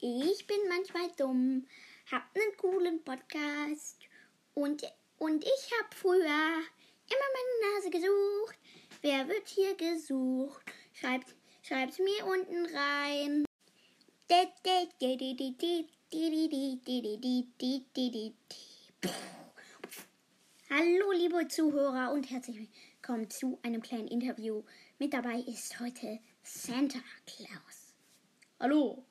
Ich bin manchmal dumm, hab einen coolen Podcast und, und ich hab früher immer meine Nase gesucht. Wer wird hier gesucht? Schreibt, schreibt's mir unten rein. Hallo liebe Zuhörer und herzlich willkommen zu einem kleinen Interview. Mit dabei ist heute Santa Claus. Hallo.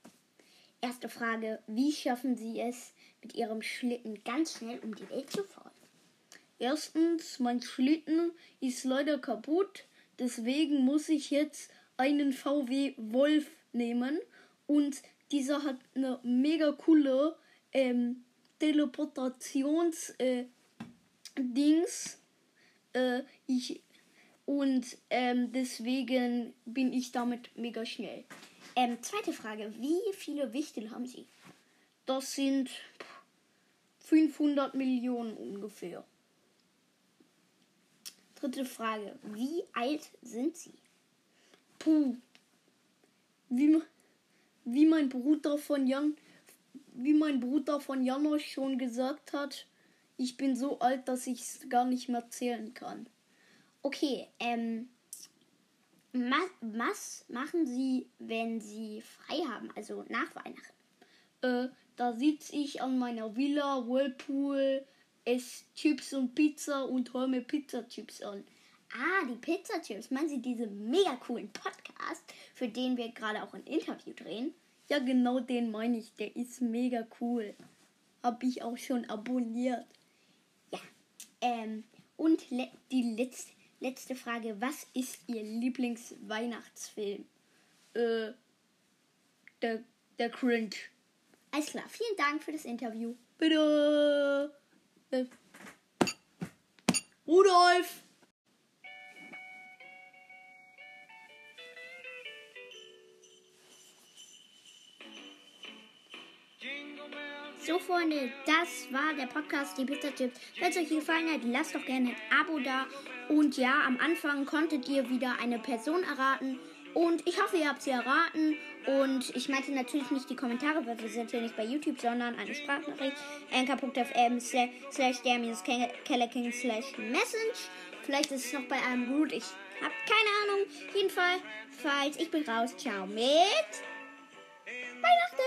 Erste Frage, wie schaffen Sie es, mit Ihrem Schlitten ganz schnell um die Welt zu fahren? Erstens, mein Schlitten ist leider kaputt, deswegen muss ich jetzt einen VW Wolf nehmen und dieser hat eine mega coole ähm, Teleportations äh. Äh, ich und ähm, deswegen bin ich damit mega schnell. Ähm, zweite Frage, wie viele Wichtel haben Sie? Das sind 500 Millionen ungefähr. Dritte Frage, wie alt sind Sie? Puh. Wie, wie mein Bruder von Jan, wie mein Bruder von Janosch schon gesagt hat, ich bin so alt, dass ich es gar nicht mehr zählen kann. Okay, ähm, was machen Sie, wenn Sie frei haben, also nach Weihnachten? Äh, da sitze ich an meiner Villa, Whirlpool, esse Chips und Pizza und hole mir Pizzachips an. Ah, die Pizzachips. Meinen Sie diesen mega coolen Podcast, für den wir gerade auch ein Interview drehen? Ja, genau den meine ich. Der ist mega cool. Hab ich auch schon abonniert. Ja. Ähm, und le die letzte Letzte Frage. Was ist Ihr Lieblingsweihnachtsfilm? Äh, der, der Cringe. Alles klar. Vielen Dank für das Interview. Bitte. Äh. Rudolf! So, Freunde, das war der Podcast, die Pizza Chips. Wenn es euch gefallen hat, lasst doch gerne ein Abo da. Und ja, am Anfang konntet ihr wieder eine Person erraten. Und ich hoffe, ihr habt sie erraten. Und ich meinte natürlich nicht die Kommentare, weil wir sind hier nicht bei YouTube, sondern eine Sprachnachricht. anchor.fm slash der kellerking slash message. Vielleicht ist es noch bei einem Root. Ich hab keine Ahnung. Jedenfalls, falls ich bin raus. Ciao mit Weihnachten.